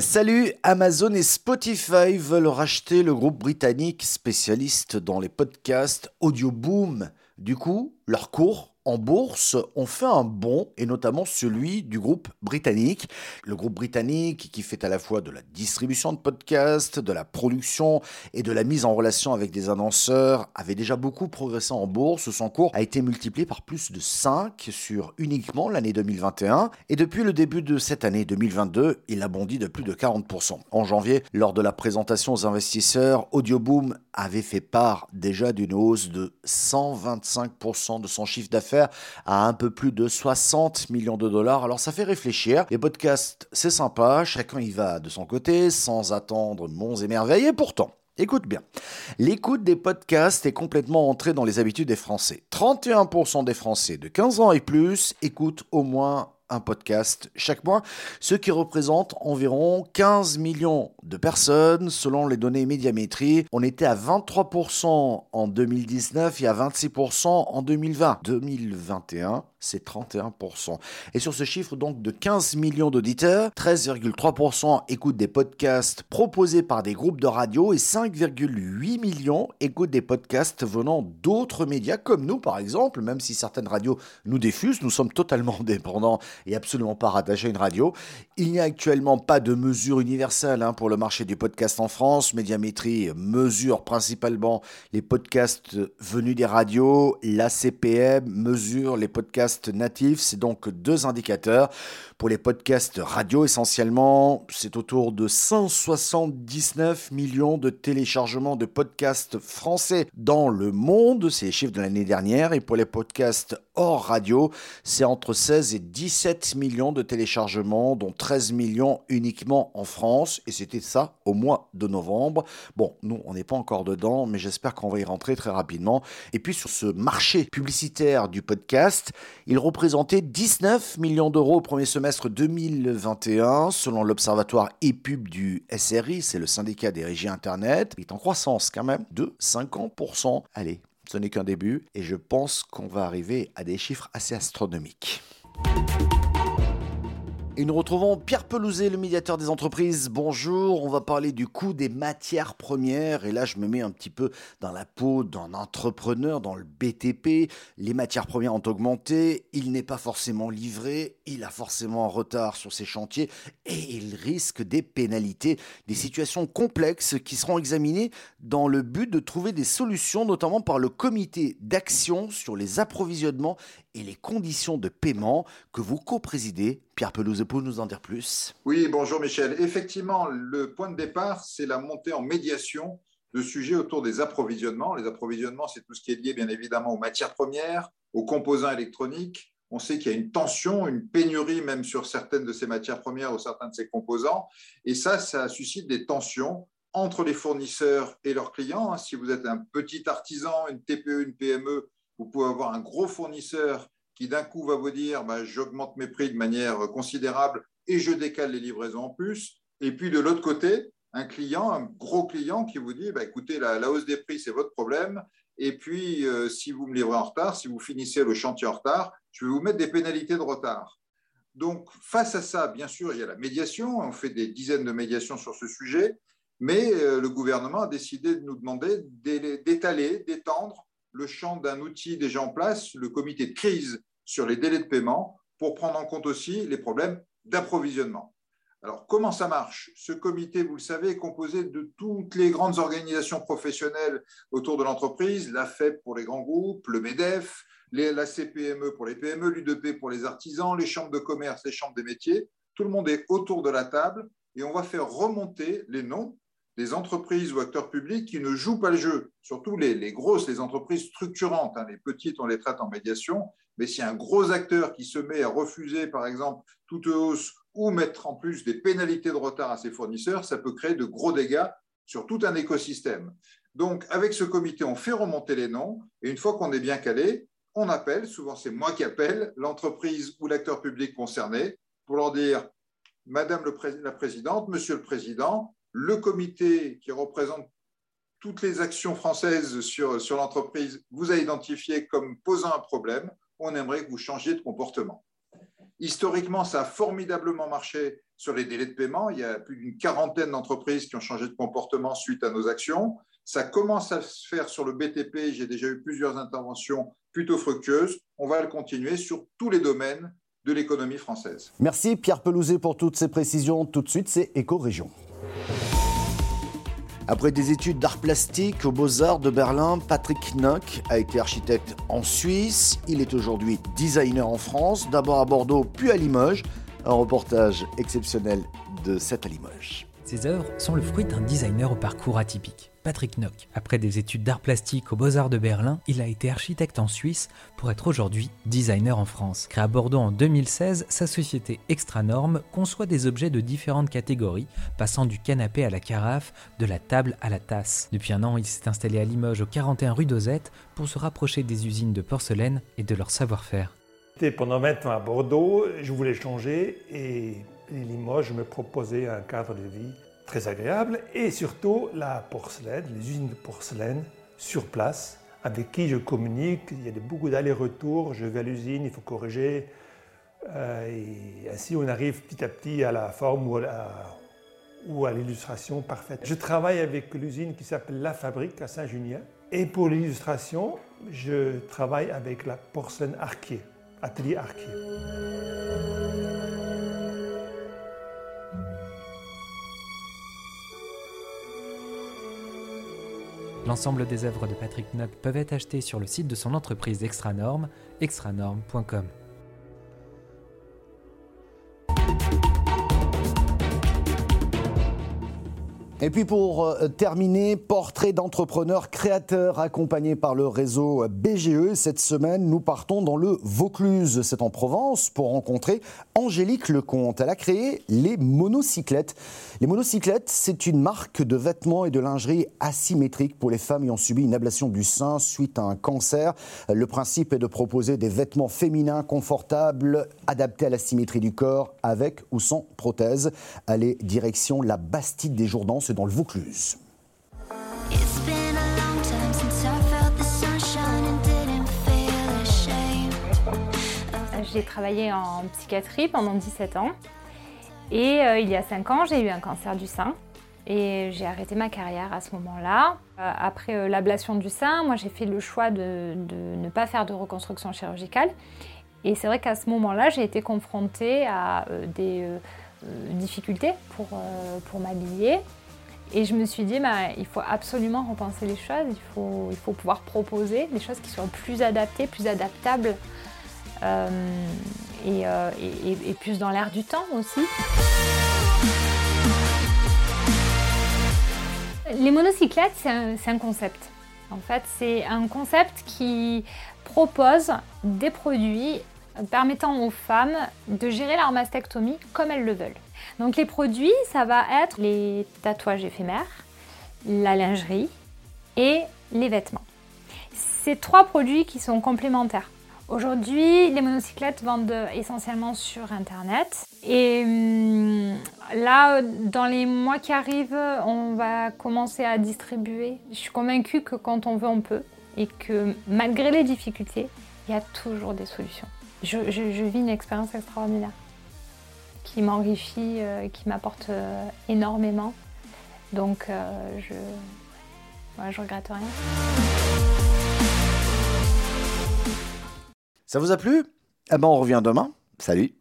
Salut, Amazon et Spotify veulent racheter le groupe britannique spécialiste dans les podcasts Audioboom. Du coup, leur cours en bourse ont fait un bond, et notamment celui du groupe britannique. Le groupe britannique qui fait à la fois de la distribution de podcasts, de la production et de la mise en relation avec des annonceurs avait déjà beaucoup progressé en bourse. Son cours a été multiplié par plus de 5 sur uniquement l'année 2021. Et depuis le début de cette année 2022, il a bondi de plus de 40%. En janvier, lors de la présentation aux investisseurs, Audioboom avait fait part déjà d'une hausse de 125% de son chiffre d'affaires à un peu plus de 60 millions de dollars. Alors ça fait réfléchir. Les podcasts, c'est sympa, chacun y va de son côté, sans attendre monts et merveilles. Et pourtant, Écoute bien, l'écoute des podcasts est complètement entrée dans les habitudes des Français. 31% des Français de 15 ans et plus écoutent au moins un podcast chaque mois, ce qui représente environ 15 millions de personnes selon les données médiamétrie. On était à 23% en 2019 et à 26% en 2020. 2021, c'est 31%. Et sur ce chiffre donc de 15 millions d'auditeurs, 13,3% écoutent des podcasts proposés par des groupes de radio et 5,8 millions écoutent des podcasts venant d'autres médias comme nous par exemple, même si certaines radios nous diffusent, nous sommes totalement dépendants et absolument pas rattachés à une radio. Il n'y a actuellement pas de mesure universelle hein, pour le marché du podcast en France. Médiamétrie mesure principalement les podcasts venus des radios, la CPM mesure les podcasts natifs, c'est donc deux indicateurs. Pour les podcasts radio essentiellement, c'est autour de 179 millions de téléchargements de podcasts français dans le monde, c'est les chiffres de l'année dernière, et pour les podcasts hors radio, c'est entre 16 et 17 millions de téléchargements, dont 13 millions uniquement en France, et c'était ça au mois de novembre. Bon, nous, on n'est pas encore dedans, mais j'espère qu'on va y rentrer très rapidement. Et puis sur ce marché publicitaire du podcast, il représentait 19 millions d'euros au premier semestre 2021, selon l'observatoire EPUB du SRI, c'est le syndicat des régies Internet. Il est en croissance quand même de 50%. Allez, ce n'est qu'un début et je pense qu'on va arriver à des chiffres assez astronomiques. Et nous retrouvons Pierre Pelouzet, le médiateur des entreprises. Bonjour, on va parler du coût des matières premières. Et là, je me mets un petit peu dans la peau d'un entrepreneur, dans le BTP. Les matières premières ont augmenté, il n'est pas forcément livré, il a forcément un retard sur ses chantiers et il risque des pénalités, des situations complexes qui seront examinées dans le but de trouver des solutions, notamment par le comité d'action sur les approvisionnements et les conditions de paiement que vous co-présidez. Pierre Pelouse, pour nous en dire plus Oui, bonjour Michel. Effectivement, le point de départ, c'est la montée en médiation de sujets autour des approvisionnements. Les approvisionnements, c'est tout ce qui est lié bien évidemment aux matières premières, aux composants électroniques. On sait qu'il y a une tension, une pénurie même sur certaines de ces matières premières ou certains de ces composants. Et ça, ça suscite des tensions entre les fournisseurs et leurs clients. Si vous êtes un petit artisan, une TPE, une PME, vous pouvez avoir un gros fournisseur qui d'un coup va vous dire bah, j'augmente mes prix de manière considérable et je décale les livraisons en plus. Et puis de l'autre côté, un client, un gros client qui vous dit bah, écoutez, la, hausse des prix, c'est votre problème. Et puis, euh, si vous me livrez en retard, si vous finissez le chantier en retard, je vais vous mettre des pénalités de retard. Donc, face à ça, bien sûr, il y a la médiation. On fait des dizaines de médiations sur ce sujet. Mais euh, le gouvernement a décidé de nous demander d'étaler, d'étendre le champ d'un outil déjà en place, le comité de crise sur les délais de paiement, pour prendre en compte aussi les problèmes d'approvisionnement. Alors, comment ça marche? Ce comité, vous le savez, est composé de toutes les grandes organisations professionnelles autour de l'entreprise, la FEP pour les grands groupes, le MEDEF, la CPME pour les PME, l'UDP pour les artisans, les chambres de commerce, les chambres des métiers. Tout le monde est autour de la table et on va faire remonter les noms des entreprises ou acteurs publics qui ne jouent pas le jeu, surtout les, grosses, les entreprises structurantes. Hein. les petites, on les traite en médiation, mais si un gros acteur qui se met à refuser, par exemple, toute hausse ou mettre en plus des pénalités de retard à ses fournisseurs, ça peut créer de gros dégâts sur tout un écosystème. Donc, avec ce comité, on fait remonter les noms, et une fois qu'on est bien calé, on appelle, souvent c'est moi qui appelle, l'entreprise ou l'acteur public concerné pour leur dire, Madame la Présidente, Monsieur le Président, le comité qui représente toutes les actions françaises sur, sur l'entreprise vous a identifié comme posant un problème. On aimerait que vous changiez de comportement. Historiquement, ça a formidablement marché sur les délais de paiement. Il y a plus d'une quarantaine d'entreprises qui ont changé de comportement suite à nos actions. Ça commence à se faire sur le BTP. J'ai déjà eu plusieurs interventions plutôt fructueuses. On va le continuer sur tous les domaines de l'économie française. Merci Pierre Pelouzet pour toutes ces précisions. Tout de suite, c'est Éco-Région. Après des études d'art plastique aux Beaux-Arts de Berlin, Patrick Nock a été architecte en Suisse. Il est aujourd'hui designer en France, d'abord à Bordeaux puis à Limoges. Un reportage exceptionnel de cette à Limoges. Ses œuvres sont le fruit d'un designer au parcours atypique. Patrick Nock. Après des études d'art plastique aux Beaux-Arts de Berlin, il a été architecte en Suisse pour être aujourd'hui designer en France. Créé à Bordeaux en 2016, sa société Extranorme conçoit des objets de différentes catégories, passant du canapé à la carafe, de la table à la tasse. Depuis un an, il s'est installé à Limoges au 41 rue d'Ozette pour se rapprocher des usines de porcelaine et de leur savoir-faire. Pendant 20 ans à Bordeaux, je voulais changer et Limoges me proposait un cadre de vie très agréable, et surtout la porcelaine, les usines de porcelaine sur place, avec qui je communique. Il y a beaucoup d'allers-retours, je vais à l'usine, il faut corriger. Euh, et ainsi, on arrive petit à petit à la forme ou à, ou à l'illustration parfaite. Je travaille avec l'usine qui s'appelle La Fabrique à Saint-Junien. Et pour l'illustration, je travaille avec la porcelaine Arquier, atelier Arquier. L'ensemble des œuvres de Patrick Knock peuvent être achetées sur le site de son entreprise Extranorm, extranorm.com. Et puis pour euh, terminer, portrait d'entrepreneur créateur accompagné par le réseau BGE. Cette semaine, nous partons dans le Vaucluse, c'est en Provence, pour rencontrer Angélique Lecomte. Elle a créé les monocyclettes. Les monocyclettes, c'est une marque de vêtements et de lingerie asymétrique pour les femmes ayant subi une ablation du sein suite à un cancer. Le principe est de proposer des vêtements féminins confortables, adaptés à la symétrie du corps, avec ou sans prothèse. Allez, direction la Bastide des Jourdans dans le Vaucluse. J'ai travaillé en psychiatrie pendant 17 ans. Et euh, il y a 5 ans, j'ai eu un cancer du sein. Et j'ai arrêté ma carrière à ce moment-là. Euh, après euh, l'ablation du sein, moi j'ai fait le choix de, ne pas faire de reconstruction chirurgicale. Et c'est vrai qu'à ce moment-là, j'ai été confrontée à des difficultés pour, pour m'habiller. Et je me suis dit, bah, il faut absolument repenser les choses, il faut, pouvoir proposer des choses qui soient plus adaptées, plus adaptables euh, euh, et, plus dans l'air du temps aussi. Les monocyclettes, c'est un, concept. En fait, c'est un concept qui propose des produits permettant aux femmes de gérer leur mastectomie comme elles le veulent. Donc les produits, ça va être les tatouages éphémères, la lingerie et les vêtements. C'est trois produits qui sont complémentaires. Aujourd'hui, les monocyclettes vendent essentiellement sur Internet. Et hum, là, dans les mois qui arrivent, on va commencer à distribuer. Je suis convaincue que quand on veut, on peut. Et que malgré les difficultés, il y a toujours des solutions. Je vis une expérience extraordinaire qui m'enrichit, euh, qui m'apporte euh, énormément. Donc euh, je ne je regrette rien. Ça vous a plu? Eh ben on revient demain. Salut